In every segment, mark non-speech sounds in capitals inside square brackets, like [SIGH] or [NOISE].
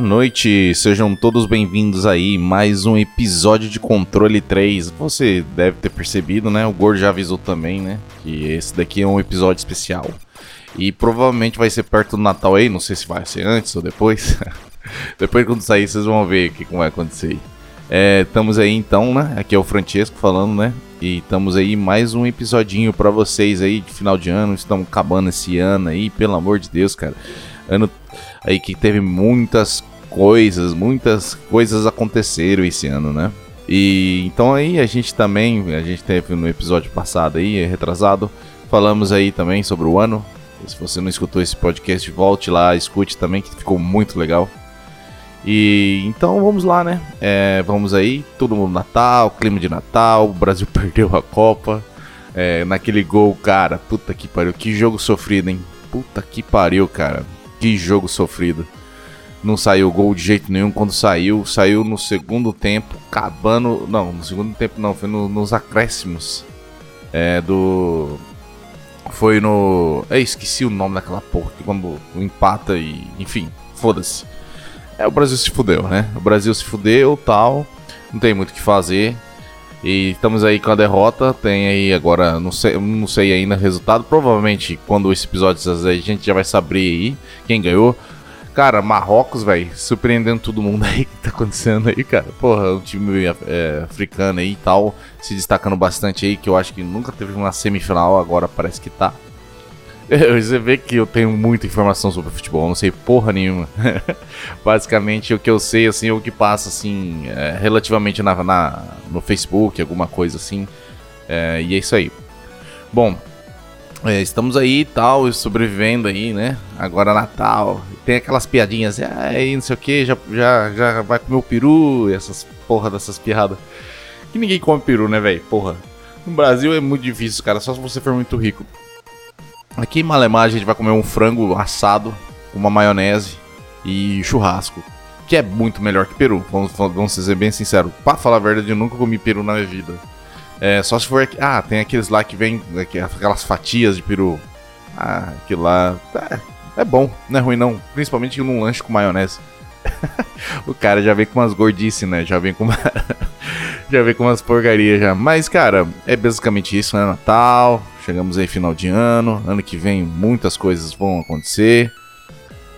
noite, sejam todos bem-vindos aí, mais um episódio de Controle 3. Você deve ter percebido, né? O Gordo já avisou também, né? Que esse daqui é um episódio especial. E provavelmente vai ser perto do Natal aí, não sei se vai ser antes ou depois. [LAUGHS] depois quando sair vocês vão ver o que vai acontecer. É, estamos aí então, né? Aqui é o Francesco falando, né? E estamos aí mais um episodinho para vocês aí de final de ano. Estamos acabando esse ano aí, pelo amor de Deus, cara. Ano aí que teve muitas coisas, muitas coisas aconteceram esse ano, né? E então aí a gente também, a gente teve no episódio passado aí, retrasado, falamos aí também sobre o ano. Se você não escutou esse podcast, volte lá, escute também, que ficou muito legal. E então vamos lá, né? É, vamos aí, todo mundo Natal, clima de Natal, o Brasil [LAUGHS] perdeu a Copa. É, naquele gol, cara, puta que pariu, que jogo sofrido, hein? Puta que pariu, cara. Que jogo sofrido. Não saiu gol de jeito nenhum. Quando saiu, saiu no segundo tempo, acabando. Não, no segundo tempo não, foi no, nos acréscimos. É, do. Foi no. É, esqueci o nome daquela porra que quando empata e. Enfim, foda-se. É, o Brasil se fudeu, né? O Brasil se fudeu tal. Não tem muito o que fazer. E estamos aí com a derrota. Tem aí agora, não sei, não sei ainda o resultado. Provavelmente quando esse episódio sair, a gente já vai saber aí quem ganhou. Cara, Marrocos, velho, surpreendendo todo mundo [LAUGHS] aí que tá acontecendo aí, cara. Porra, o time é, africano aí e tal, se destacando bastante aí, que eu acho que nunca teve uma semifinal, agora parece que tá. [LAUGHS] Você vê que eu tenho muita informação sobre futebol, não sei porra nenhuma. [LAUGHS] Basicamente, o que eu sei, assim, é o que passa, assim, é, relativamente na, na, no Facebook, alguma coisa assim. É, e é isso aí. Bom, é, estamos aí e tal, sobrevivendo aí, né? Agora Natal. Tem aquelas piadinhas, aí não sei o que, já, já, já vai comer o peru, essas porra dessas piadas. Que ninguém come peru, né, velho? Porra. No Brasil é muito difícil, cara, só se você for muito rico. Aqui em Malemar a gente vai comer um frango assado, uma maionese e churrasco. Que é muito melhor que peru, vamos, vamos ser bem sinceros. Pra falar a verdade, eu nunca comi peru na minha vida. É, só se for. Ah, tem aqueles lá que vem. Aquelas fatias de peru. Ah, aquilo lá. É, é bom, não é ruim não. Principalmente num lanche com maionese. [LAUGHS] o cara já vem com umas gordices, né? Já vem com uma... [LAUGHS] já vem com umas porcarias já. Mas, cara, é basicamente isso, né? Natal, Chegamos aí final de ano, ano que vem muitas coisas vão acontecer.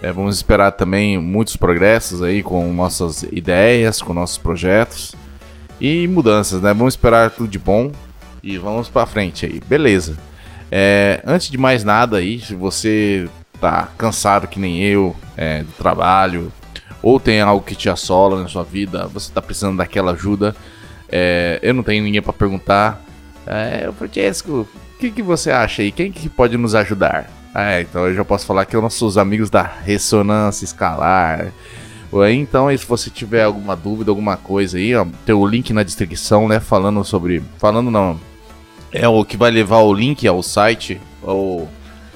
É, vamos esperar também muitos progressos aí com nossas ideias, com nossos projetos e mudanças, né? Vamos esperar tudo de bom e vamos para frente aí, beleza? É, antes de mais nada aí, se você tá cansado que nem eu é, do trabalho ou tem algo que te assola na sua vida, você tá precisando daquela ajuda, é, eu não tenho ninguém para perguntar. É, Francesco, que, que você acha aí? Quem que pode nos ajudar? Ah, então eu já posso falar que são nossos amigos da Ressonância Escalar. Então, se você tiver alguma dúvida, alguma coisa aí, ó, tem o link na descrição, né? Falando sobre. Falando não. É o que vai levar o link ao site, ou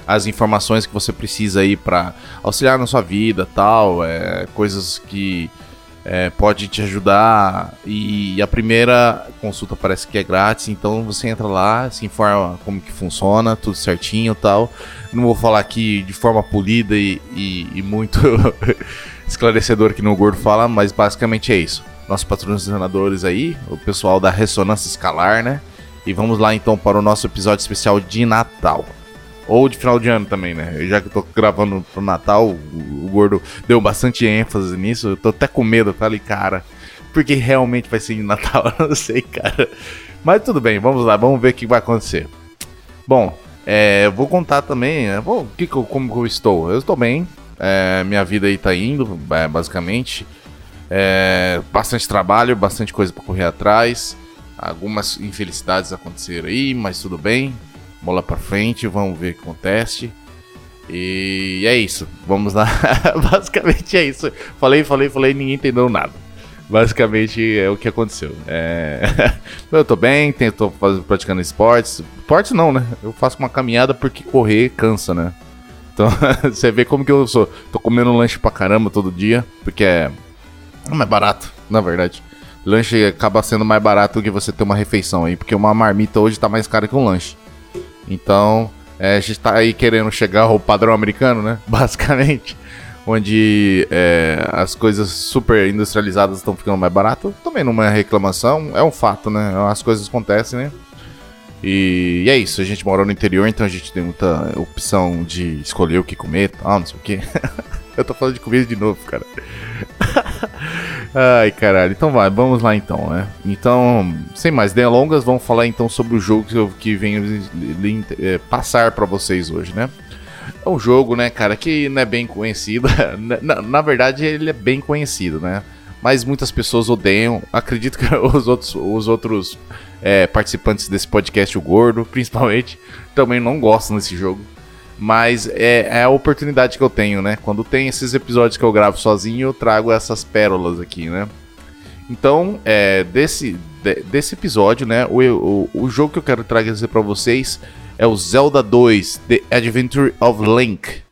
as informações que você precisa aí para auxiliar na sua vida tal. É, coisas que é, pode te ajudar. E a primeira consulta parece que é grátis, então você entra lá, se informa como que funciona, tudo certinho tal. Não vou falar aqui de forma polida e, e, e muito [LAUGHS] esclarecedor que no Gordo fala, mas basicamente é isso. Nossos patrocinadores aí, o pessoal da Ressonância Escalar, né? E vamos lá então para o nosso episódio especial de Natal. Ou de final de ano também, né? Já que eu tô gravando pro Natal, o, Gordo deu bastante ênfase nisso. Eu tô até com medo. Falei, cara, porque realmente vai ser de Natal, [LAUGHS] eu não sei, cara. Mas tudo bem, vamos lá, vamos ver o que vai acontecer. Bom, é, vou contar também, né, bom, que, como eu estou. Eu estou bem, é, minha vida aí tá indo, é, basicamente. É, bastante trabalho, bastante coisa para correr atrás. Algumas infelicidades aconteceram aí, mas tudo bem bola para frente, vamos ver o que acontece. E é isso. Vamos lá. [LAUGHS] Basicamente é isso. Falei, falei, falei, ninguém entendeu nada. Basicamente é o que aconteceu. É... [LAUGHS] eu tô bem, tô praticando esportes. Esportes não, né? Eu faço uma caminhada porque correr cansa, né? Então [LAUGHS] você vê como que eu sou. Tô comendo lanche pra caramba todo dia, porque é mais barato, na verdade. Lanche acaba sendo mais barato do que você ter uma refeição aí, porque uma marmita hoje tá mais cara que um lanche. Então, é, a gente tá aí querendo chegar ao padrão americano, né? [LAUGHS] Basicamente onde é, as coisas super industrializadas estão ficando mais baratas. Também não é reclamação, é um fato, né? As coisas acontecem, né? E, e é isso, a gente mora no interior, então a gente tem muita opção de escolher o que comer, tal, não sei o que. [LAUGHS] [LAUGHS] Eu tô falando de comida de novo, cara. [LAUGHS] Ai, caralho. Então vai, vamos lá então, né? Então, sem mais delongas, vamos falar então sobre o jogo que eu que venho é, passar para vocês hoje, né? É um jogo, né, cara, que não é bem conhecido. [LAUGHS] na, na, verdade, ele é bem conhecido, né? Mas muitas pessoas odeiam. Acredito que os outros, os outros é, participantes desse podcast, o Gordo, principalmente, também não gostam desse jogo. Mas é, é, a oportunidade que eu tenho, né? Quando tem esses episódios que eu gravo sozinho, eu trago essas pérolas aqui, né? Então, é, desse, de, desse episódio, né? O, o, o jogo que eu quero trazer para vocês é o Zelda 2 The Adventure of Link.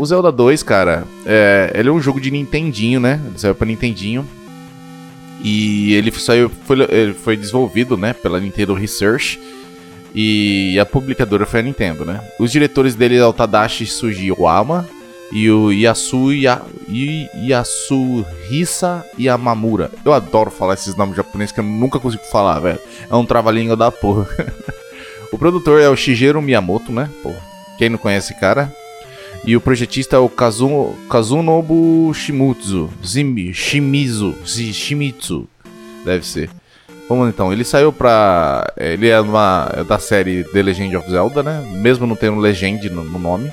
O Zelda 2, cara, é, ele é um jogo de Nintendinho, né? Ele saiu pra Nintendinho. E ele saiu, foi, ele foi desenvolvido, né, pela Nintendo Research. E a publicadora foi a Nintendo, né? Os diretores dele é o Tadashi Sugiyama e o Yasu ya, Yasuhisa Yamamura. Eu adoro falar esses nomes japoneses que eu nunca consigo falar, velho. É um trava-língua da porra. [LAUGHS] o produtor é o Shigeru Miyamoto, né? Pô, quem não conhece esse cara? E o projetista é o Kazu, Kazunobu Shimutsu. Zimi, Shimizu. Shimitsu. Deve ser. Vamos então, ele saiu pra. Ele é uma, é da série The Legend of Zelda, né? Mesmo não tendo Legend no, no nome.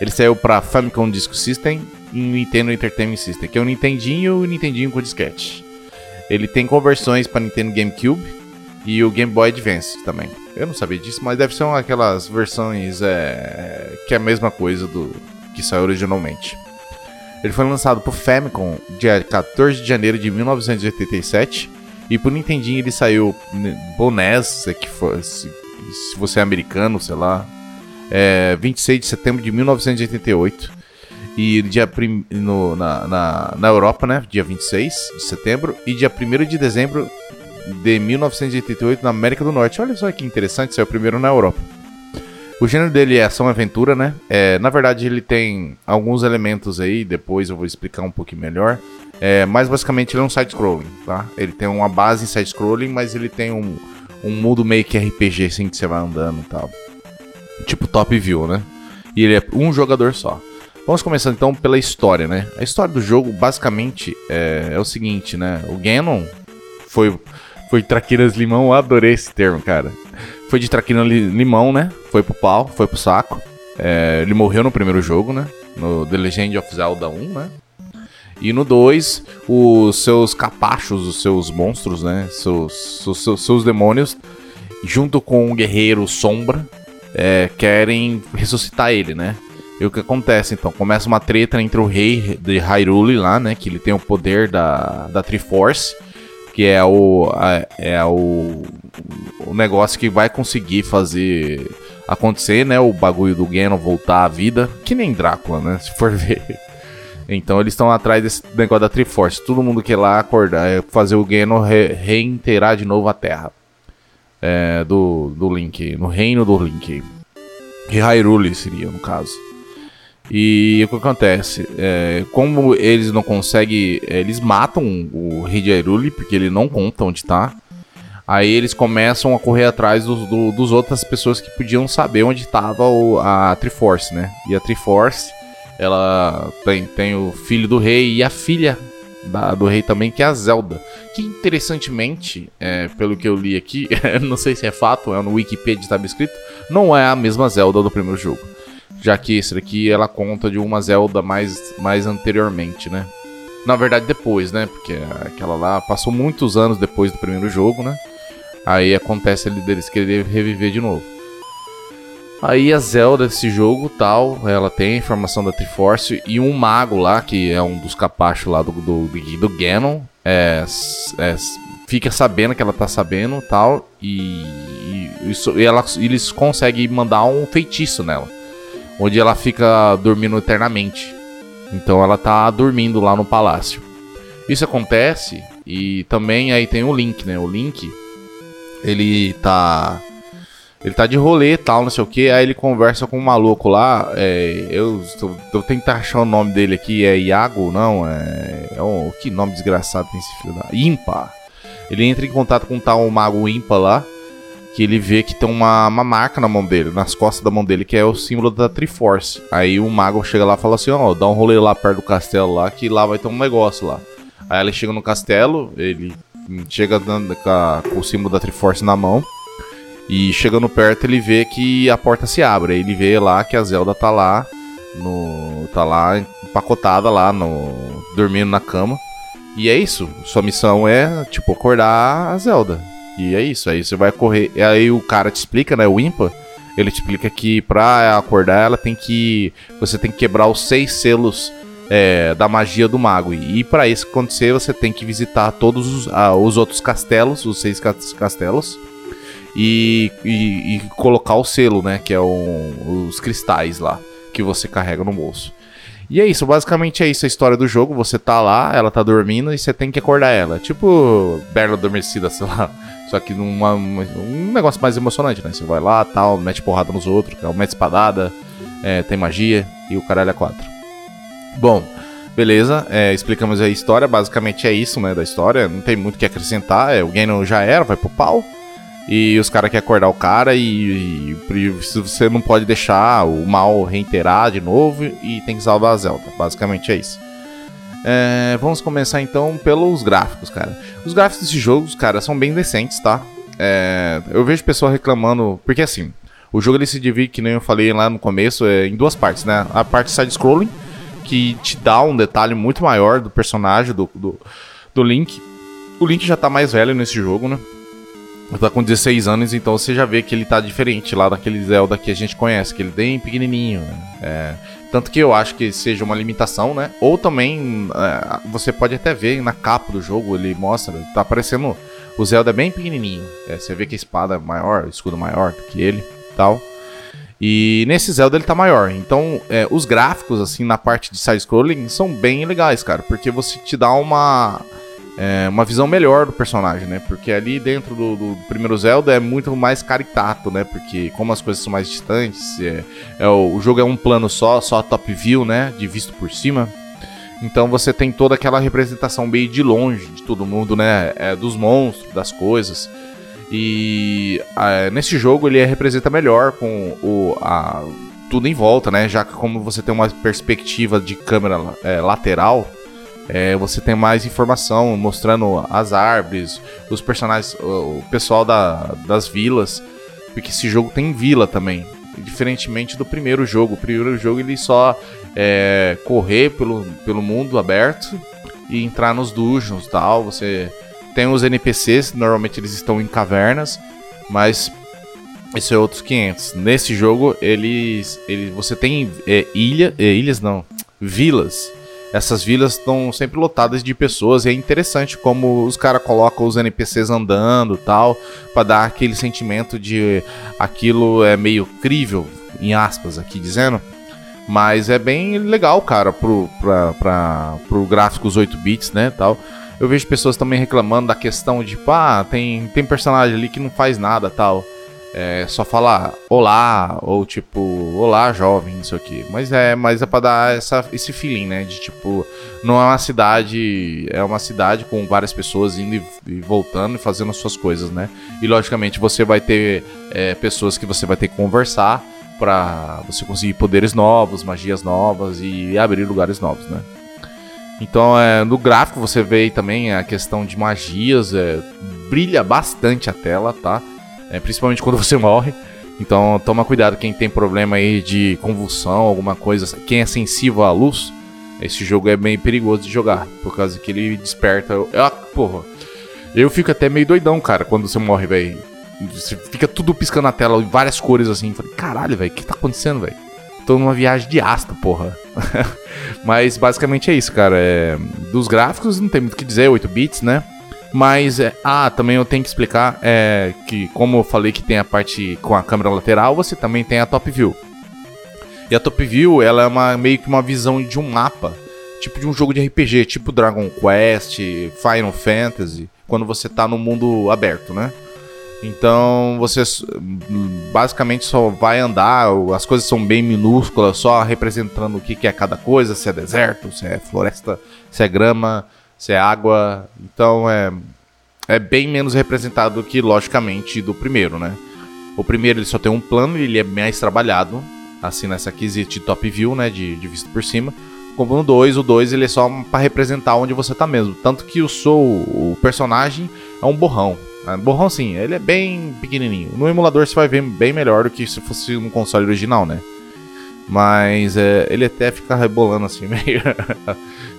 Ele saiu pra Famicom Disk System e Nintendo Entertainment System, que é o Nintendinho e o Nintendinho com disquete. Ele tem conversões para Nintendo GameCube e o Game Boy Advance também. Eu não sabia disso, mas deve ser uma, aquelas versões é, que é a mesma coisa do que saiu originalmente. Ele foi lançado por Famicom dia 14 de janeiro de 1987 e por Nintendinho ele saiu pro NES, que foi, se você é americano, sei lá. É 26 de setembro de 1988. E dia prim, no, na, na, na Europa, né? Dia 26 de setembro. E dia 1 de dezembro de 1988 na América do Norte. Olha só que interessante, saiu primeiro na Europa. O gênero dele é ação-aventura, né? É, na verdade, ele tem alguns elementos aí, depois eu vou explicar um pouquinho melhor. É, mas basicamente ele é um side-scrolling, tá? Ele tem uma base em side-scrolling, mas ele tem um, um mundo meio que RPG, assim, que você vai andando e tal. Tipo top view, né? E ele é um jogador só. Vamos começar então pela história, né? A história do jogo basicamente é, é o seguinte, né? O Ganon foi, foi traquinas limão, eu adorei esse termo, cara. Foi de traquina limão, né? Foi pro pau, foi pro saco. É, ele morreu no primeiro jogo, né? No The Legend of Zelda 1, né? E no 2, os seus capachos, os seus monstros, né? Seus, seus, seus demônios, junto com o guerreiro Sombra, é, querem ressuscitar ele, né? E o que acontece então? Começa uma treta entre o rei de Hyrule lá, né? Que ele tem o poder da, da Triforce que é o é o, o negócio que vai conseguir fazer acontecer, né? O bagulho do Ganon voltar à vida, que nem Drácula, né? [LAUGHS] Se for ver. Então eles estão atrás desse negócio da Triforce. Todo mundo quer lá acordar, é fazer o Ganon re, reinteirar de novo a Terra. É, do, do Link, no reino do Link. E Hyrule seria, no caso. E o que acontece? É, como eles não conseguem. É, eles matam o Rei de porque ele não conta onde tá. Aí eles começam a correr atrás dos, do, dos outras pessoas que podiam saber onde estava a Triforce, né? E a Triforce, ela tem, tem o filho do rei e a filha da, do rei também, que é a Zelda. Que interessantemente, é, pelo que eu li aqui, [LAUGHS] não sei se é fato, é no Wikipedia estava escrito, não é a mesma Zelda do primeiro jogo já que esse daqui ela conta de uma Zelda mais, mais anteriormente, né? Na verdade depois, né? Porque aquela lá passou muitos anos depois do primeiro jogo, né? Aí acontece ali deles querer reviver de novo. Aí a Zelda desse jogo tal, ela tem a informação da Triforce e um mago lá, que é um dos capachos lá do, do, do Ganon, é, é, fica sabendo que ela tá sabendo tal, e, e, isso, e ela, eles conseguem mandar um feitiço nela onde ela fica dormindo eternamente. Então ela tá dormindo lá no palácio. Isso acontece e também aí tem o Link, né? O Link, ele tá ele tá de rolê e tal, não sei o que. Aí ele conversa com um maluco lá. É, eu tô tentar achar o nome dele aqui. É Iago? Não, é. é oh, que nome desgraçado tem esse filho da. Impa. Ele entra em contato com um tal mago Impa lá que ele vê que tem uma, uma marca na mão dele, nas costas da mão dele, que é o símbolo da Triforce. Aí o mago chega lá e fala assim: Ó, oh, dá um rolê lá perto do castelo lá, que lá vai ter um negócio lá. Aí ele chega no castelo, ele chega com o símbolo da Triforce na mão. E chegando perto, ele vê que a porta se abre. Aí ele vê lá que a Zelda tá lá, no, tá lá empacotada lá, no, dormindo na cama. E é isso. Sua missão é, tipo, acordar a Zelda. E é isso, aí você vai correr. E aí o cara te explica, né? O Impa, ele te explica que pra acordar ela tem que. Você tem que quebrar os seis selos é, da magia do mago. E para isso acontecer, você tem que visitar todos os, ah, os outros castelos, os seis castelos. E, e, e, colocar o selo, né? Que é um, os cristais lá que você carrega no bolso. E é isso, basicamente é isso a história do jogo. Você tá lá, ela tá dormindo e você tem que acordar ela. Tipo Bela Adormecida, [LAUGHS] sei lá. Só que numa, um negócio mais emocionante, né? Você vai lá, tal, mete porrada nos outros, mete espadada, é, tem magia e o caralho é quatro. Bom, beleza, é, explicamos a história, basicamente é isso, né, da história, não tem muito o que acrescentar, é, o Ganon já era, vai pro pau, e os caras querem acordar o cara e, e, você não pode deixar o mal reiterar de novo e tem que salvar a Zelda, basicamente é isso. É, vamos começar então pelos gráficos, cara. Os gráficos desses jogos, cara, são bem decentes, tá? É, eu vejo pessoal reclamando, porque assim, o jogo ele se divide, que nem eu falei lá no começo, é, em duas partes, né? A parte side-scrolling, que te dá um detalhe muito maior do personagem, do, do, do Link. O Link já tá mais velho nesse jogo, né? Tá com 16 anos, então você já vê que ele tá diferente lá daquele Zelda que a gente conhece, que ele é bem pequenininho, né? É, tanto que eu acho que seja uma limitação, né? Ou também é, você pode até ver na capa do jogo, ele mostra, tá aparecendo O Zelda é bem pequenininho. É, você vê que a espada é maior, o escudo maior do que ele tal. E nesse Zelda ele tá maior. Então, é, os gráficos, assim, na parte de side-scrolling são bem legais, cara. Porque você te dá uma, é, uma visão melhor do personagem, né? Porque ali dentro do, do, primeiro Zelda é muito mais caricato, né? Porque como as coisas são mais distantes, é, é o, o, jogo é um plano só, só top view, né? De visto por cima. Então você tem toda aquela representação meio de longe de todo mundo, né? É, dos monstros, das coisas. E a, nesse jogo ele representa melhor com o, a, tudo em volta, né? Já que como você tem uma perspectiva de câmera é, lateral, é, você tem mais informação mostrando as árvores, os personagens, o, pessoal da, das vilas, porque esse jogo tem vila também, diferentemente do primeiro jogo. O primeiro jogo ele só é, correr pelo, pelo mundo aberto e entrar nos dungeons tal. Você tem os NPCs, normalmente eles estão em cavernas, mas isso é outros 500. Nesse jogo, eles, eles você tem é, ilha, é, ilhas não, vilas. Essas vilas estão sempre lotadas de pessoas e é interessante como os caras colocam os NPCs andando tal, para dar aquele sentimento de aquilo é meio crível, em aspas aqui dizendo. Mas é bem legal, cara, pro, pra, pra, pro gráficos 8 bits, né, tal. Eu vejo pessoas também reclamando da questão de, pá, tem, tem personagem ali que não faz nada, tal. É só falar olá, ou tipo, olá jovem, não sei o que. Mas é, mas é pra dar essa, esse feeling, né? De tipo, não é uma cidade. É uma cidade com várias pessoas indo e, e voltando e fazendo as suas coisas, né? E logicamente você vai ter é, pessoas que você vai ter que conversar para você conseguir poderes novos, magias novas e abrir lugares novos, né? Então, é, no gráfico você vê também a questão de magias, é, brilha bastante a tela, tá? É, principalmente quando você morre. Então, toma cuidado quem tem problema aí de convulsão, alguma coisa, quem é sensível à luz, esse jogo é bem perigoso de jogar, por causa que ele desperta. Eu, porra, eu fico até meio doidão, cara, quando você morre, velho. Você fica tudo piscando na tela, várias cores assim. Falei, caralho, velho, o que tá acontecendo, velho? Tô numa viagem de asta, porra. [LAUGHS] Mas basicamente é isso, cara. É... Dos gráficos não tem muito o que dizer, 8 bits, né? Mas, é... ah, também eu tenho que explicar é, que, como eu falei que tem a parte com a câmera lateral, você também tem a top view. E a top view, ela é uma, meio que uma visão de um mapa, tipo de um jogo de RPG, tipo Dragon Quest, Final Fantasy, quando você tá no mundo aberto, né? Então você basicamente só vai andar, as coisas são bem minúsculas, só representando o que é cada coisa, se é deserto, se é floresta, se é grama, se é água. Então é, é bem menos representado do que, logicamente, do primeiro, né? O primeiro ele só tem um plano e ele é mais trabalhado, assim nessa quesito de top view, né, de, de vista por cima. Como no 2, o 2 ele é só para representar onde você tá mesmo. Tanto que o sou o personagem é um borrão. Ah, borrão sim, ele é bem pequenininho. No emulador você vai ver bem melhor do que se fosse um console original, né? Mas é, ele até fica rebolando assim, [LAUGHS] meio.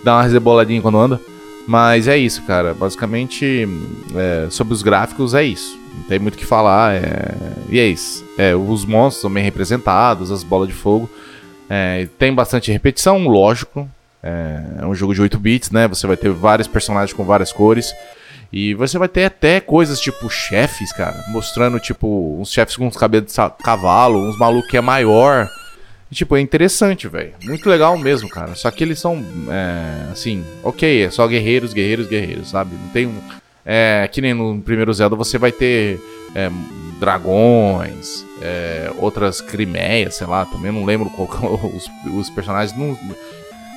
dá uma reboladinha quando anda. Mas é isso, cara. Basicamente, é, sobre os gráficos, é isso. Não tem muito o que falar. É... E é isso. É, os monstros são bem representados, as bolas de fogo. É, tem bastante repetição, lógico. É, é um jogo de 8 bits, né? Você vai ter vários personagens com várias cores. E você vai ter até coisas tipo chefes, cara, mostrando tipo uns chefes com uns cabelos de cavalo, uns malucos que é maior. E, tipo, é interessante, velho. Muito legal mesmo, cara. Só que eles são, é, assim, ok, é só guerreiros, guerreiros, guerreiros, sabe? Não tem um. É, que nem no primeiro Zelda você vai ter é, dragões, é, outras crimeias, sei lá, também não lembro qual, os, os personagens. Não,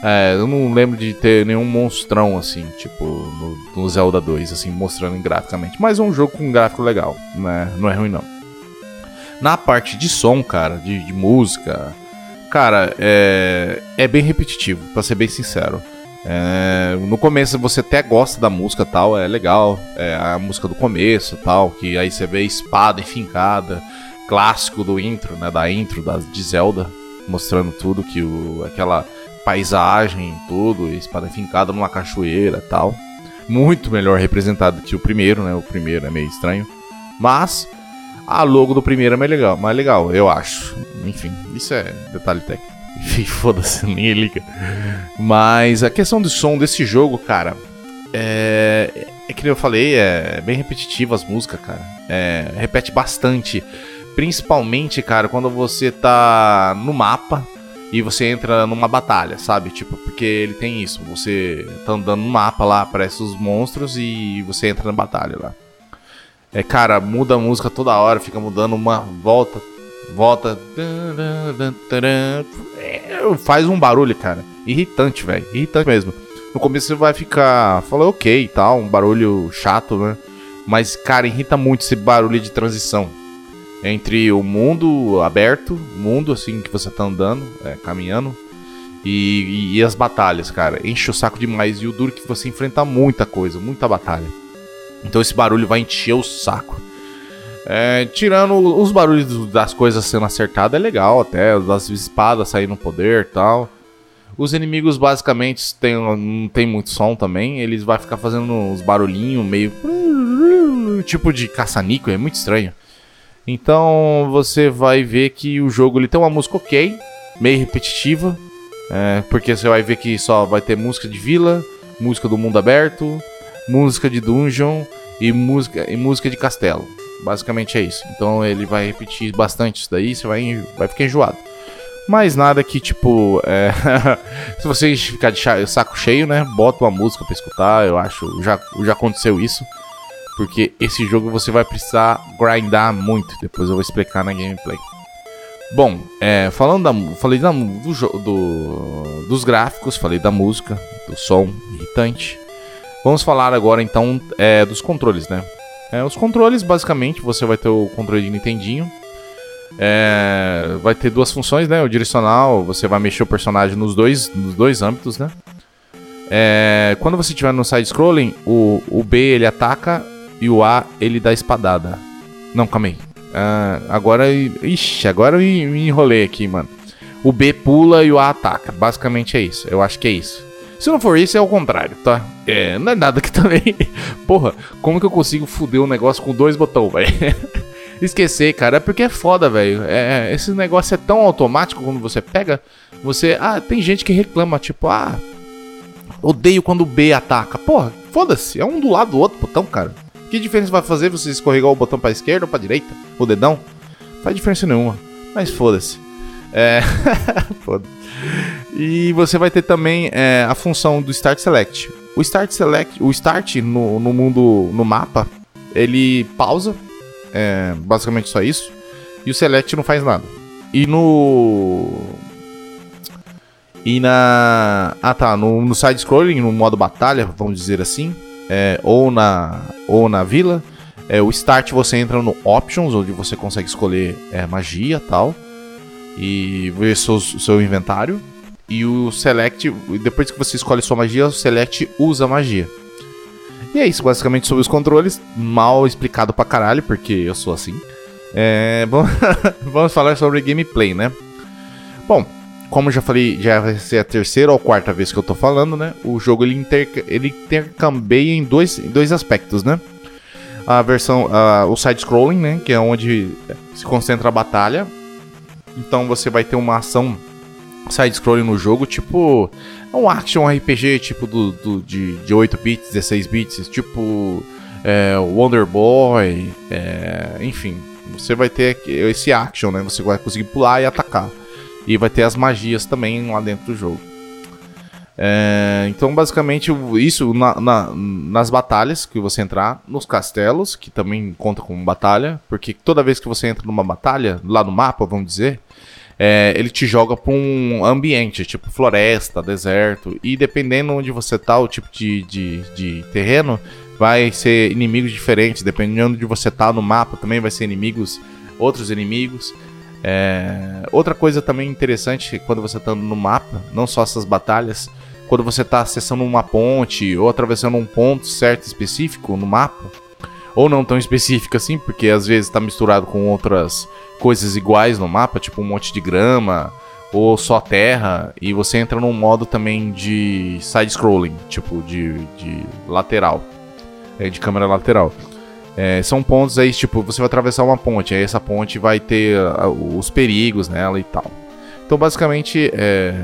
é, eu não lembro de ter nenhum monstrão assim, tipo, no, no, Zelda 2, assim, mostrando graficamente. Mas é um jogo com um gráfico legal, né? Não é ruim não. Na parte de som, cara, de, de música, cara, é, é bem repetitivo, pra ser bem sincero. É, no começo você até gosta da música tal, é legal. É a música do começo tal, que aí você vê espada enfincada, clássico do intro, né? Da intro da, de Zelda, mostrando tudo que o, aquela paisagem, tudo, espada fincada numa cachoeira tal. Muito melhor representado que o primeiro, né? O primeiro é meio estranho. Mas a logo do primeiro é mais legal, mais legal, eu acho. Enfim, isso é detalhe técnico. [LAUGHS] Enfim, foda-se, ninguém liga. Mas a questão do som desse jogo, cara, é, é que eu falei, é bem repetitivo as músicas, cara. É, repete bastante. Principalmente, cara, quando você tá no mapa e você entra numa batalha, sabe? Tipo, porque ele tem isso. Você tá andando no mapa lá, aparece os monstros e você entra na batalha lá. É, cara, muda a música toda hora, fica mudando uma volta, volta. É, faz um barulho, cara. Irritante, velho. Irritante mesmo. No começo você vai ficar. Fala ok e tal, um barulho chato, né? Mas, cara, irrita muito esse barulho de transição. Entre o mundo aberto, mundo assim que você tá andando, é, caminhando, e, e, e, as batalhas, cara. Enche o saco demais. E o duro é que você enfrenta muita coisa, muita batalha. Então esse barulho vai encher o saco. É, tirando os barulhos das coisas sendo acertadas, é legal até. Das espadas saindo poder tal. Os inimigos basicamente tem, não tem muito som também. Eles vão ficar fazendo uns barulhinhos meio. Tipo de caça-níquel, é muito estranho. Então você vai ver que o jogo ele tem uma música ok, meio repetitiva. É, porque você vai ver que só vai ter música de vila, música do mundo aberto, música de dungeon e música, e música de castelo. Basicamente é isso. Então ele vai repetir bastante isso daí, você vai, vai ficar enjoado. Mas nada que, tipo, é... [LAUGHS] se você ficar de saco cheio, né? Bota uma música pra escutar, eu acho. Já, já aconteceu isso. Porque esse jogo você vai precisar grindar muito. Depois eu vou explicar na gameplay. Bom, é, falando da. Falei da, do, do, dos gráficos, falei da música, do som irritante. Vamos falar agora então é, dos controles, né? É, os controles, basicamente, você vai ter o controle de Nintendinho é, vai ter duas funções, né? O direcional, você vai mexer o personagem nos dois, nos dois âmbitos, né? É, quando você estiver no side-scrolling, o, o B ele ataca e o A ele dá espadada. Não, calma aí. Ah, agora. Ixi, agora eu me enrolei aqui, mano. O B pula e o A ataca. Basicamente é isso. Eu acho que é isso. Se não for isso, é o contrário, tá? É, não é nada que [LAUGHS] também. Porra, como que eu consigo foder um negócio com dois botões, velho? [LAUGHS] esquecer, cara. É porque é foda, velho. É, esse negócio é tão automático quando você pega. Você. Ah, tem gente que reclama, tipo, ah. Odeio quando o B ataca. Porra, foda-se. É um do lado do outro botão, cara. Que diferença vai fazer você escorregar o botão pra esquerda ou pra direita? O dedão? Não faz diferença nenhuma. Mas foda-se. É. [LAUGHS] E você vai ter também é, a função do Start Select. O Start Select, o Start no, no mundo, no mapa, ele pausa é basicamente só isso. E o Select não faz nada. E no. E na. Ah tá, no, no side-scrolling, no modo batalha, vamos dizer assim. É, ou, na, ou na vila. É, o Start você entra no Options, onde você consegue escolher é, magia tal. E ver seu, seu inventário. E o Select, depois que você escolhe sua magia, o Select usa magia. E é isso, basicamente, sobre os controles. Mal explicado pra caralho, porque eu sou assim. É, [LAUGHS] bom, vamos falar sobre gameplay, né? Bom, como já falei, já vai ser a terceira ou quarta vez que eu tô falando, né? O jogo ele, inter, ele intercambeia em dois, em dois aspectos, né? A versão, o side-scrolling, né? Que é onde se concentra a batalha. Então você vai ter uma ação side-scrolling no jogo, tipo um action RPG tipo do, do de, de 8 bits, 16 bits, tipo é, Wonder Boy, é, enfim. Você vai ter esse action, né? Você vai conseguir pular e atacar. E vai ter as magias também lá dentro do jogo. É, então, basicamente, isso na, na, nas batalhas que você entrar, nos castelos, que também conta como batalha, porque toda vez que você entra numa batalha, lá no mapa, vamos dizer, é, ele te joga para um ambiente, tipo floresta, deserto, e dependendo onde você tá, o tipo de, de, de terreno, vai ser inimigos diferentes, dependendo de onde você tá no mapa, também vai ser inimigos, outros inimigos. É, outra coisa também interessante quando você tá no mapa, não só essas batalhas, quando você está acessando uma ponte ou atravessando um ponto certo específico no mapa, ou não tão específico assim, porque às vezes está misturado com outras coisas iguais no mapa, tipo um monte de grama ou só terra, e você entra num modo também de side-scrolling, tipo de, de lateral, é, de câmera lateral. É, são pontos aí, tipo, você vai atravessar uma ponte, aí essa ponte vai ter uh, os perigos nela e tal. Então, basicamente, é,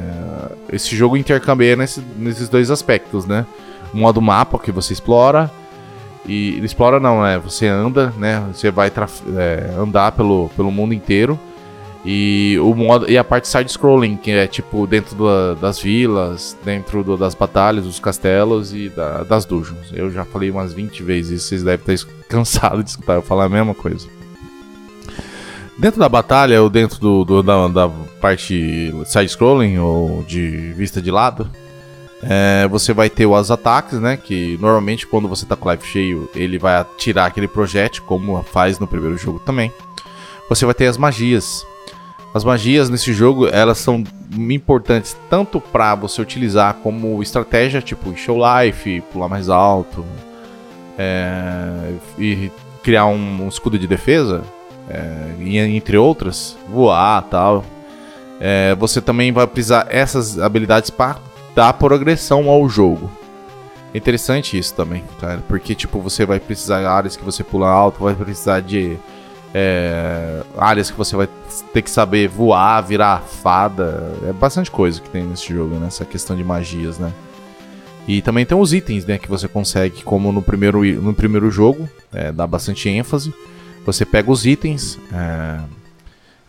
esse jogo intercambia nesse, nesses dois aspectos, né? O modo mapa que você explora E explora não, né? Você anda, né? Você vai é, andar pelo, pelo mundo inteiro. E, o modo, e a parte side-scrolling, que é tipo dentro do, das vilas, dentro do, das batalhas, dos castelos e da, das dungeons. Eu já falei umas 20 vezes, vocês devem estar [LAUGHS] cansados de escutar eu falar a mesma coisa. Dentro da batalha ou dentro do, do da, da, parte side-scrolling ou de vista de lado, é, você vai ter os ataques, né? Que normalmente quando você tá com life cheio, ele vai atirar aquele projétil, como faz no primeiro jogo também. Você vai ter as magias. As magias nesse jogo, elas são importantes tanto para você utilizar como estratégia, tipo show life, pular mais alto, é, e criar um, um, escudo de defesa, é, entre outras, voar tal. É, você também vai precisar essas habilidades para dar progressão ao jogo. Interessante isso também, cara, porque tipo você vai precisar de áreas que você pula alto, vai precisar de é, áreas que você vai ter que saber voar, virar fada. É bastante coisa que tem nesse jogo, nessa né? questão de magias, né? E também tem os itens, né, que você consegue, como no primeiro, no primeiro jogo, é, dá bastante ênfase. Você pega os itens, é,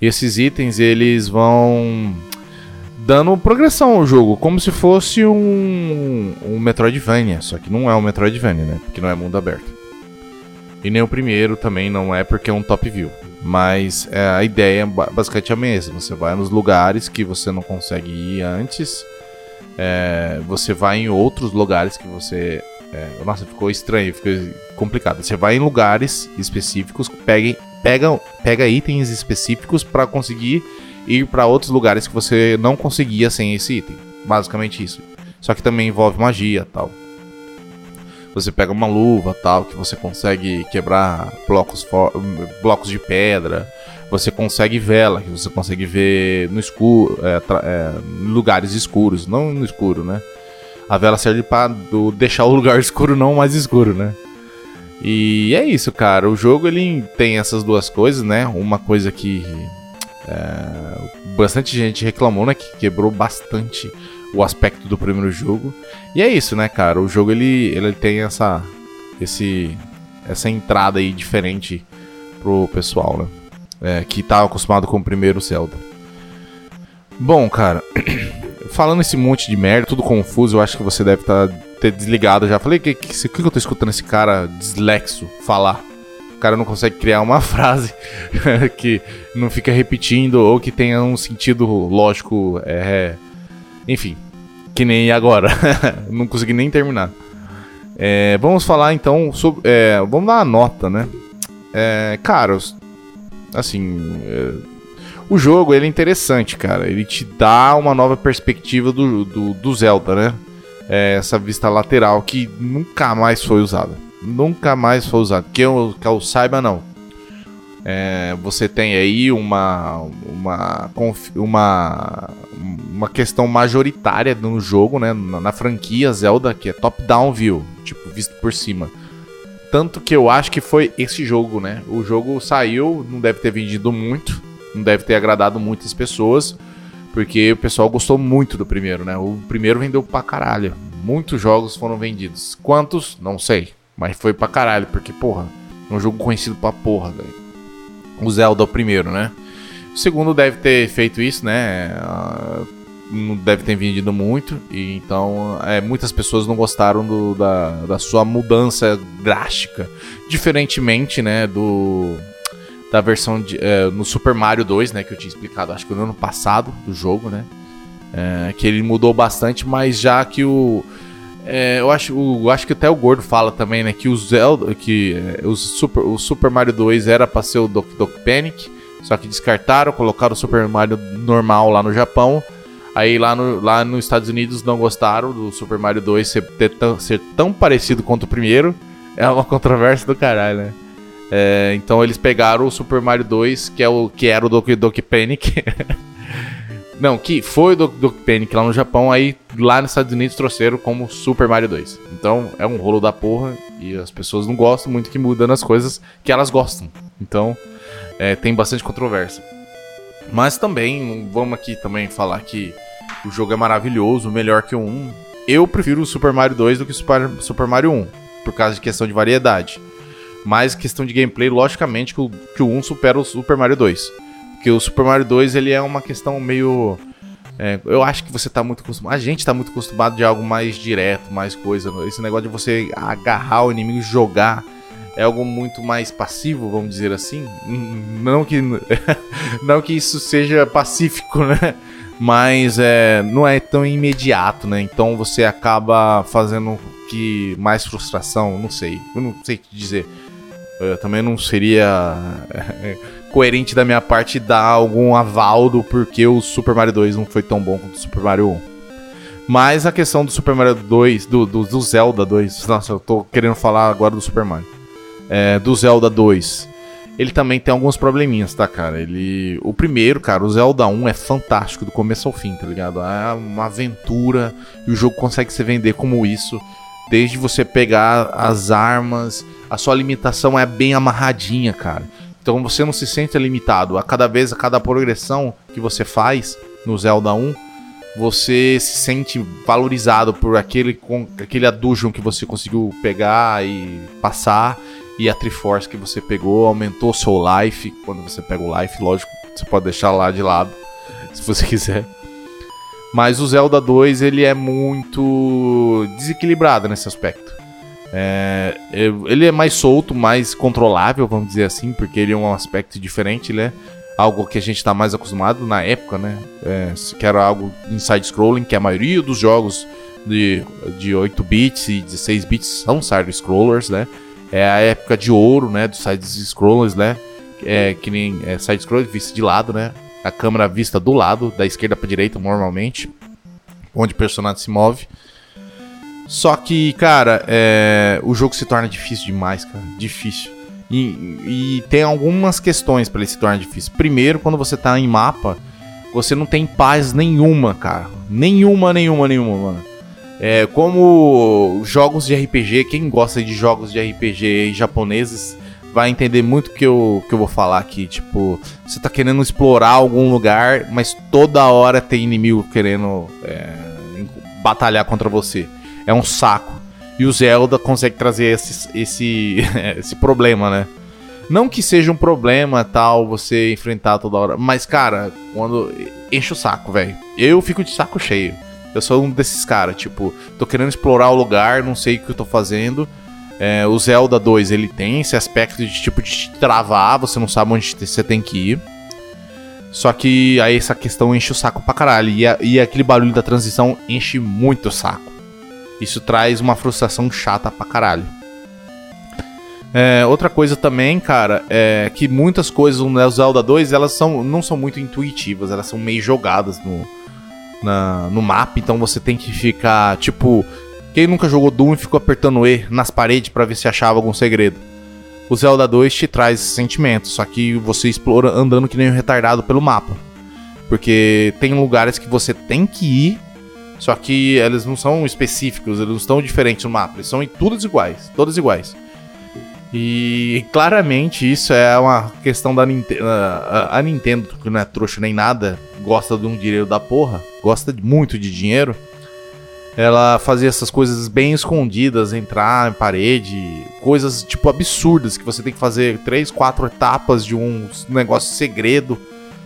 esses itens eles vão dando progressão ao jogo, como se fosse um, um Metroidvania, só que não é um Metroidvania, né, porque não é mundo aberto. E nem o primeiro também não é porque é um top view. Mas é, a ideia é basicamente a mesma. Você vai nos lugares que você não consegue ir antes. É, você vai em outros lugares que você. É, nossa, ficou estranho, ficou complicado. Você vai em lugares específicos, pega, pega, pega itens específicos para conseguir ir para outros lugares que você não conseguia sem esse item. Basicamente isso. Só que também envolve magia tal. Você pega uma luva tal, que você consegue quebrar blocos, blocos de pedra. Você consegue vela, que você consegue ver no escuro, é, é, lugares escuros, não no escuro, né? A vela serve para deixar o lugar [LAUGHS] escuro não mais escuro, né? E é isso, cara. O jogo ele tem essas duas coisas, né? Uma coisa que é, bastante gente reclamou, né? Que quebrou bastante o aspecto do primeiro jogo. E é isso, né, cara? O jogo ele, ele tem essa esse essa entrada aí diferente pro pessoal, né? É, que tá acostumado com o primeiro Zelda. Bom, cara, [CLEARS THROAT] falando esse monte de merda, tudo confuso, eu acho que você deve tá, ter desligado já. Falei que, que, que eu tô escutando esse cara dislexo falar? O cara não consegue criar uma [LAUGHS] frase [LAUGHS] que não fica repetindo ou que tenha um sentido lógico é, enfim, que nem agora. [LAUGHS] não consegui nem terminar. É, vamos falar então sobre. É, vamos dar uma nota, né? É, cara, assim. É, o jogo ele é interessante, cara. Ele te dá uma nova perspectiva do, do, do Zelda, né? É, essa vista lateral que nunca mais foi usada. Nunca mais foi usada. Que eu, que eu saiba, não. É, você tem aí uma, uma, uma, uma questão majoritária no jogo, né? Na, na franquia Zelda, que é top-down view, tipo, visto por cima. Tanto que eu acho que foi esse jogo, né? O jogo saiu, não deve ter vendido muito, não deve ter agradado muitas pessoas, porque o pessoal gostou muito do primeiro, né? O primeiro vendeu pra caralho. Muitos jogos foram vendidos. Quantos? Não sei. Mas foi pra caralho, porque, porra, é um jogo conhecido pra porra, velho o Zelda o primeiro, né? O segundo deve ter feito isso, né? Uh, não deve ter vendido muito, e então é, muitas pessoas não gostaram do, da, da sua mudança drástica. Diferentemente, né, do da versão de, é, no Super Mario 2, né, que eu tinha explicado, acho que no ano passado do jogo, né, é, que ele mudou bastante, mas já que o é, eu acho, eu acho que até o Gordo fala também, né, que o Zelda, que é, o, Super, o Super Mario 2 era para ser o Doki Doki Panic, só que descartaram, colocaram o Super Mario normal lá no Japão. Aí lá, no, lá nos Estados Unidos não gostaram do Super Mario 2 ser, ter, ser tão parecido quanto o primeiro. É uma [LAUGHS] controvérsia do caralho, né? É, então eles pegaram o Super Mario 2, que, é o, que era o Doki Doki Panic. [LAUGHS] Não, que foi do, do Panic lá no Japão, aí lá nos Estados Unidos trouxeram como Super Mario 2. Então é um rolo da porra e as pessoas não gostam muito que mudando as coisas que elas gostam. Então é, tem bastante controvérsia. Mas também, vamos aqui também falar que o jogo é maravilhoso, melhor que o 1. Eu prefiro o Super Mario 2 do que o Super Mario 1. por causa de questão de variedade. Mas questão de gameplay, logicamente que o, que o 1 supera o Super Mario 2. Porque o Super Mario 2 ele é uma questão meio. é, eu acho que você tá muito acostumado. A gente tá muito acostumado de algo mais direto, mais coisa. Esse negócio de você agarrar o inimigo e jogar é algo muito mais passivo, vamos dizer assim. Não que, [LAUGHS] não que isso seja pacífico, né? Mas é, não é tão imediato, né? Então você acaba fazendo que mais frustração, não sei. Eu não sei te dizer. Eu também não seria é, coerente da minha parte dar algum aval do porquê o Super Mario 2 não foi tão bom quanto o Super Mario 1. Mas a questão do Super Mario 2, do, do, do Zelda 2, nossa, eu tô querendo falar agora do Super Mario. É, do Zelda 2. Ele também tem alguns probleminhas, tá, cara? Ele. O primeiro, cara, o Zelda 1 é fantástico do começo ao fim, tá ligado? É uma aventura e o jogo consegue se vender como isso. Desde você pegar as armas, a sua limitação é bem amarradinha, cara. Então você não se sente limitado. A cada vez, a cada progressão que você faz no Zelda 1, você se sente valorizado por aquele, com, aquele dungeon que você conseguiu pegar e passar. E a Triforce que você pegou aumentou seu life. Quando você pega o life, lógico, você pode deixar lá de lado, [LAUGHS] se você quiser. Mas o Zelda 2 ele é muito desequilibrado nesse aspecto. É, ele é mais solto, mais controlável, vamos dizer assim, porque ele é um aspecto diferente, né? Algo que a gente está mais acostumado na época, né? É, que era algo em side-scrolling, que a maioria dos jogos de, de 8 bits e 16 bits são side-scrollers, né? É a época de ouro, né? Dos side-scrollers, né? É, que nem é, side-scroller vista de lado, né? A câmera vista do lado, da esquerda para direita normalmente, onde o personagem se move. Só que, cara, é... o jogo se torna difícil demais, cara, difícil. E, e tem algumas questões para ele se tornar difícil. Primeiro, quando você tá em mapa, você não tem paz nenhuma, cara. Nenhuma, nenhuma, nenhuma, mano. É, como jogos de RPG, quem gosta de jogos de RPG japoneses vai entender muito que eu, que eu vou falar aqui. Tipo, você tá querendo explorar algum lugar, mas toda hora tem inimigo querendo é, batalhar contra você. É um saco. E o Zelda consegue trazer esse, esse, [LAUGHS] esse problema, né? Não que seja um problema tal você enfrentar toda hora, mas cara, quando enche o saco, velho. Eu fico de saco cheio. Eu sou um desses caras, tipo, tô querendo explorar o lugar, não sei o que eu tô fazendo. É, o Zelda 2 ele tem esse aspecto de tipo de te travar, você não sabe onde você tem que ir. Só que aí essa questão enche o saco pra caralho. E, a, e aquele barulho da transição enche muito o saco. Isso traz uma frustração chata pra caralho. É, outra coisa também, cara, é que muitas coisas no Zelda 2 elas são, não são muito intuitivas, elas são meio jogadas no, na, no mapa, então você tem que ficar, tipo, quem nunca jogou Doom e ficou apertando E nas paredes para ver se achava algum segredo? O Zelda 2 te traz esse sentimento, só que você explora andando que nem um retardado pelo mapa. Porque tem lugares que você tem que ir, só que eles não são específicos, eles não estão diferentes no mapa, eles são todos iguais, todos iguais. E claramente isso é uma questão da Nintendo. A, Nintendo, que não é trouxa nem nada, gosta de um dinheiro da porra, gosta muito de dinheiro ela fazia essas coisas bem escondidas, entrar em parede, coisas tipo absurdas que você tem que fazer três, quatro etapas de um negócio segredo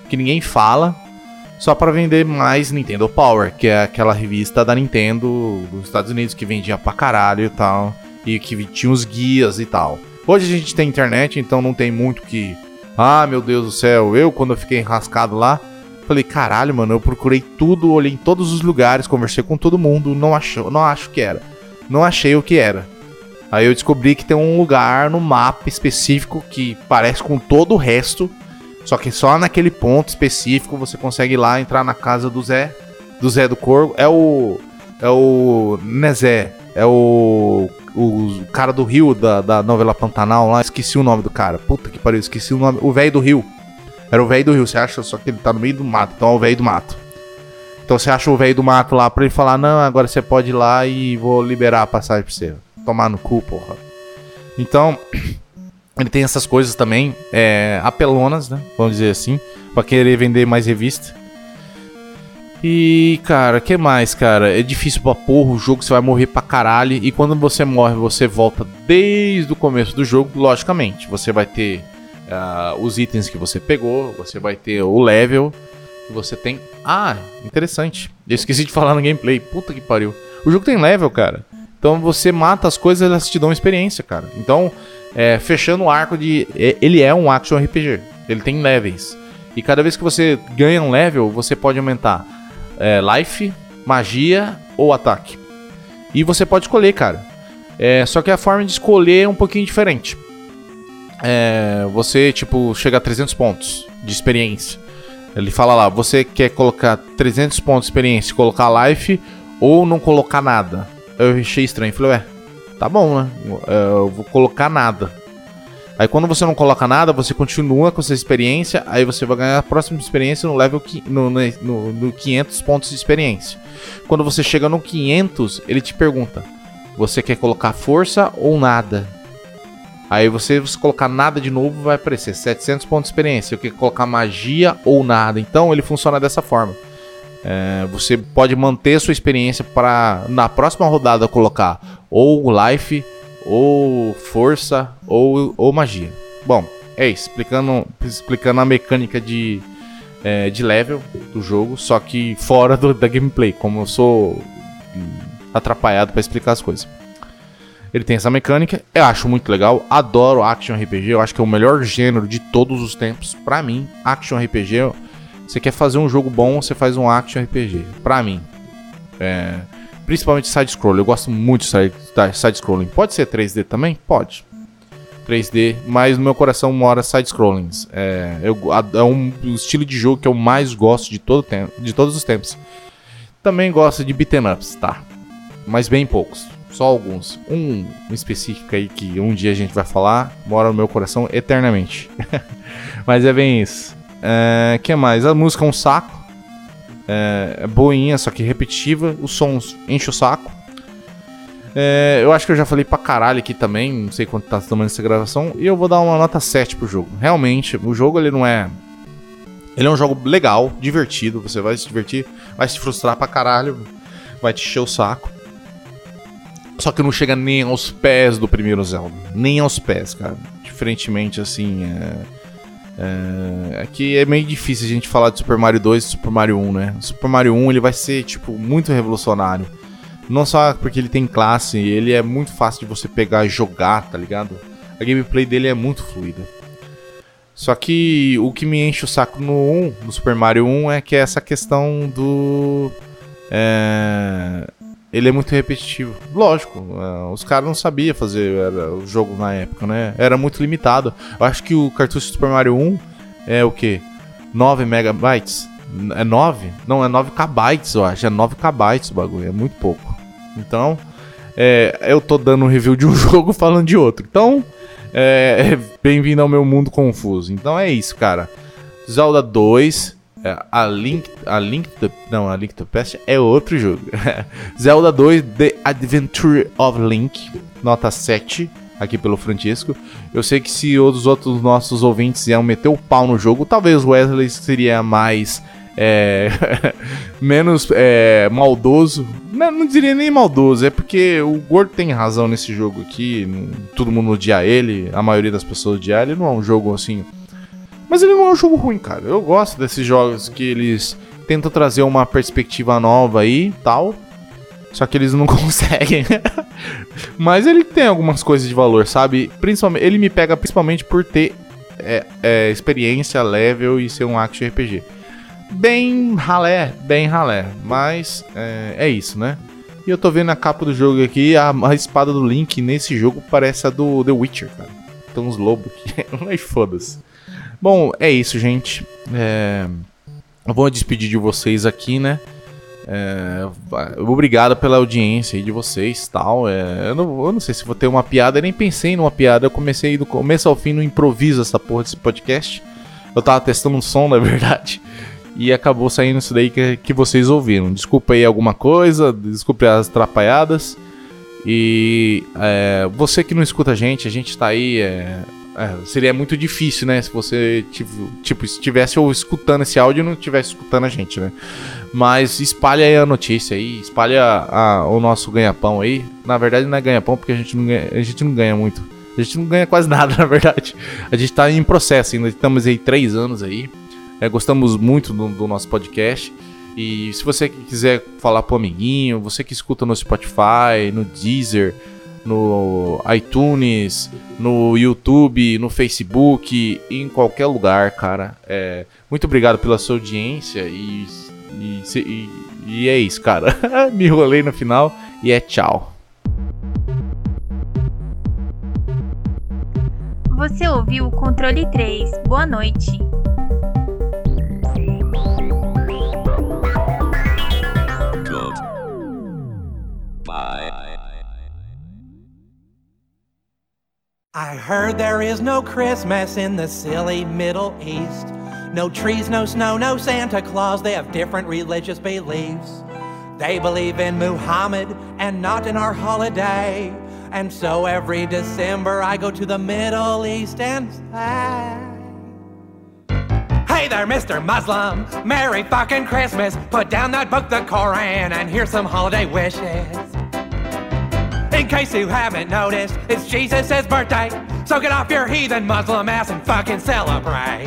que ninguém fala, só para vender mais Nintendo Power, que é aquela revista da Nintendo dos Estados Unidos que vendia pra caralho e tal, e que tinha os guias e tal. Hoje a gente tem internet, então não tem muito que. Ah, meu Deus do céu, eu quando eu fiquei enrascado lá, Falei, caralho, mano, eu procurei tudo, olhei em todos os lugares, conversei com todo mundo, não achou, não acho que era. Não achei o que era. Aí eu descobri que tem um lugar no mapa específico que parece com todo o resto, só que só naquele ponto específico você consegue ir lá entrar na casa do Zé, do Zé do Corvo. É o é o Nezé, é o o cara do Rio da, da novela Pantanal lá, esqueci o nome do cara. Puta que pariu, esqueci o nome, o velho do Rio. Era o velho do rio, você acha só que ele tá no meio do mato, então é o velho do mato. Então você acha o velho do mato lá pra ele falar: Não, agora você pode ir lá e vou liberar a passagem pra você. Tomar no cu, porra. Então, [CLEARS THROAT] ele tem essas coisas também, é, apelonas, né? Vamos dizer assim, pra querer vender mais revista. E, cara, que mais, cara? É difícil pra porra o jogo, você vai morrer pra caralho. E quando você morre, você volta desde o começo do jogo, logicamente. Você vai ter uh, os itens que você pegou, você vai ter o level que você tem. Ah, interessante. Eu esqueci de falar no gameplay. Puta que pariu. O jogo tem level, cara. Então você mata as coisas, elas te dão experiência, cara. Então, é, fechando o arco de. É, ele é um action RPG. Ele tem levels. E cada vez que você ganha um level, você pode aumentar é, life, magia ou ataque. E você pode escolher, cara. É, só que a forma de escolher é um pouquinho diferente. É, você, tipo, chega a 300 pontos de experiência. Ele fala lá, você quer colocar 300 pontos de experiência, colocar life ou não colocar nada. Eu achei estranho, falei, ué, tá bom, né? É, eu vou colocar nada. Aí quando você não coloca nada, você continua com essa experiência, aí você vai ganhar a próxima experiência no level no, no, no 500 pontos de experiência. Quando você chega no 500, ele te pergunta: você quer colocar força ou nada? Aí você, você colocar nada de novo, vai aparecer 700 pontos de experiência. Eu quero colocar magia ou nada. Então ele funciona dessa forma. É, você pode manter sua experiência para na próxima rodada colocar ou life ou força, ou, ou magia. Bom, é isso. Explicando, explicando a mecânica de, é, de level do jogo, só que fora do, da gameplay, como eu sou atrapalhado para explicar as coisas. Ele tem essa mecânica, eu acho muito legal, adoro action RPG, eu acho que é o melhor gênero de todos os tempos. Pra mim, action RPG, você quer fazer um jogo bom, você faz um action RPG. Pra mim. É, Principalmente side-scroll. Eu gosto muito de side-scrolling. Pode ser 3D também? Pode. 3D, mas no meu coração mora side-scrollings. É, é um estilo de jogo que eu mais gosto de, todo tempo, de todos os tempos. Também gosto de beat'em ups, tá? Mas bem poucos. Só alguns. Um específico aí que um dia a gente vai falar, mora no meu coração eternamente. [LAUGHS] mas é bem isso. É, que mais? A música é um saco. É, é boinha, só que repetitiva. Os sons enchem o saco. É, eu acho que eu já falei pra caralho aqui também, não sei quanto tá tomando essa gravação, e eu vou dar uma nota 7 pro jogo. Realmente, o jogo ele não é. Ele é um jogo legal, divertido, você vai se divertir, vai se frustrar pra caralho, vai te encher o saco. Só que não chega nem aos pés do primeiro Zelda. Nem aos pés, cara. Diferentemente, assim. É é, aqui é meio difícil a gente falar de Super Mario 2 e Super Mario 1, né? Super Mario 1 ele vai ser tipo muito revolucionário. Não só porque ele tem classe, ele é muito fácil de você pegar e jogar, tá ligado? A gameplay dele é muito fluida. Só que o que me enche o saco no 1, no Super Mario 1, é que é essa questão do. É, ele é muito repetitivo. Lógico, uh, os caras não sabiam fazer o jogo na época, né? Era muito limitado. Eu acho que o cartucho Super Mario 1 é o quê? 9 megabytes? É 9? Não, é 9 kbytes, eu acho. É 9 kbytes o bagulho, é muito pouco. Então, é, eu tô dando um review de um [LAUGHS] jogo falando de outro. Então, é, bem-vindo ao meu mundo confuso. Então é isso, cara. Zelda 2 é, a Link, a Link to, não, a Link to Past é outro jogo. [LAUGHS] Zelda 2 The Adventure of Link, nota 7 aqui pelo Francisco. Eu sei que se os outros nossos ouvintes iam meter o pau no jogo, talvez o Wesley seria mais é, [LAUGHS] menos é, maldoso. Não, não, diria nem maldoso, é porque o Gordo tem razão nesse jogo aqui. Todo mundo odia ele, a maioria das pessoas odia ele. Não é um jogo assim mas ele não é um jogo ruim, cara. Eu gosto desses jogos que eles tentam trazer uma perspectiva nova aí tal. Só que eles não [LAUGHS] conseguem. Mas ele tem algumas coisas de valor, sabe? Principalmente, ele me pega principalmente por ter é, é, experiência, level e ser um action RPG. Bem ralé, bem ralé. Mas é, é isso, né? E eu tô vendo a capa do jogo aqui, a, a, espada do Link nesse jogo parece a do The Witcher, cara. Tem uns lobos aqui, [LAUGHS] mas foda-se. Bom, é isso, gente. É... Eu vou despedir de vocês aqui, né? É... Obrigado pela audiência de vocês tal. É... Eu, não, eu não sei se vou ter uma piada, eu nem pensei numa piada. Eu comecei do começo ao fim no improviso essa porra desse podcast. Eu tava testando um som, na verdade. E acabou saindo isso daí que, que vocês ouviram. Desculpa aí alguma coisa, desculpe as atrapalhadas. E é, você que não escuta a gente, a gente tá aí. É, seria muito difícil, né? Se você tipo estivesse ou escutando esse áudio e não estivesse escutando a gente, né? Mas espalha aí a notícia aí, espalha a, o nosso ganha-pão aí. Na verdade não é ganha-pão porque a gente não ganha, a gente não ganha muito. A gente não ganha quase [LAUGHS] nada, na verdade. A gente tá em processo ainda, estamos aí três anos aí. É, gostamos muito do, do, nosso podcast. E se você quiser falar pro amiguinho, você que escuta no Spotify, no Deezer, no iTunes, no YouTube, no Facebook, em qualquer lugar, cara. É, muito obrigado pela sua audiência e, e, e, e é isso, cara. [LAUGHS] Me enrolei no final e é tchau. Você ouviu o Controle 3. Boa noite. I heard there is no Christmas in the silly Middle East. No trees, no snow, no Santa Claus. They have different religious beliefs. They believe in Muhammad and not in our holiday. And so every December I go to the Middle East and say, Hey there, Mr. Muslim. Merry fucking Christmas. Put down that book, the Koran, and here's some holiday wishes. In case you haven't noticed, it's Jesus' birthday. So get off your heathen Muslim ass and fucking celebrate.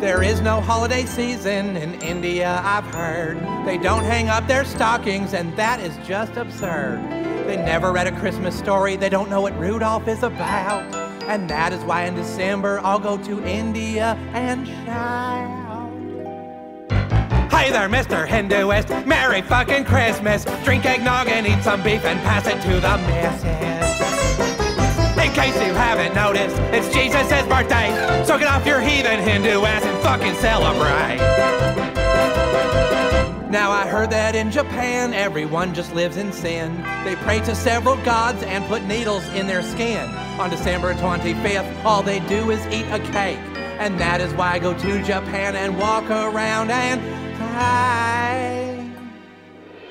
There is no holiday season in India, I've heard. They don't hang up their stockings, and that is just absurd. They never read a Christmas story, they don't know what Rudolph is about. And that is why in December I'll go to India and shout. Hey there, Mr. Hinduist. Merry fucking Christmas. Drink eggnog and eat some beef and pass it to the missus. In case you haven't noticed, it's Jesus' birthday. So get off your heathen Hindu ass and fucking celebrate. Now I heard that in Japan, everyone just lives in sin. They pray to several gods and put needles in their skin. On December 25th, all they do is eat a cake. And that is why I go to Japan and walk around and Hi.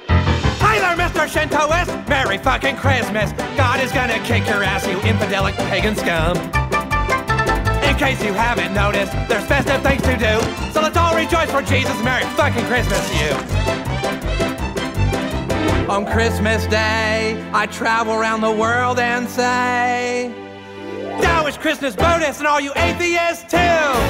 Hi there, Mr. Shintoist. Merry fucking Christmas. God is gonna kick your ass, you infidelic pagan scum. In case you haven't noticed, there's festive things to do. So let's all rejoice for Jesus. Merry fucking Christmas, you. On Christmas Day, I travel around the world and say, Now is Christmas bonus and all you atheists too.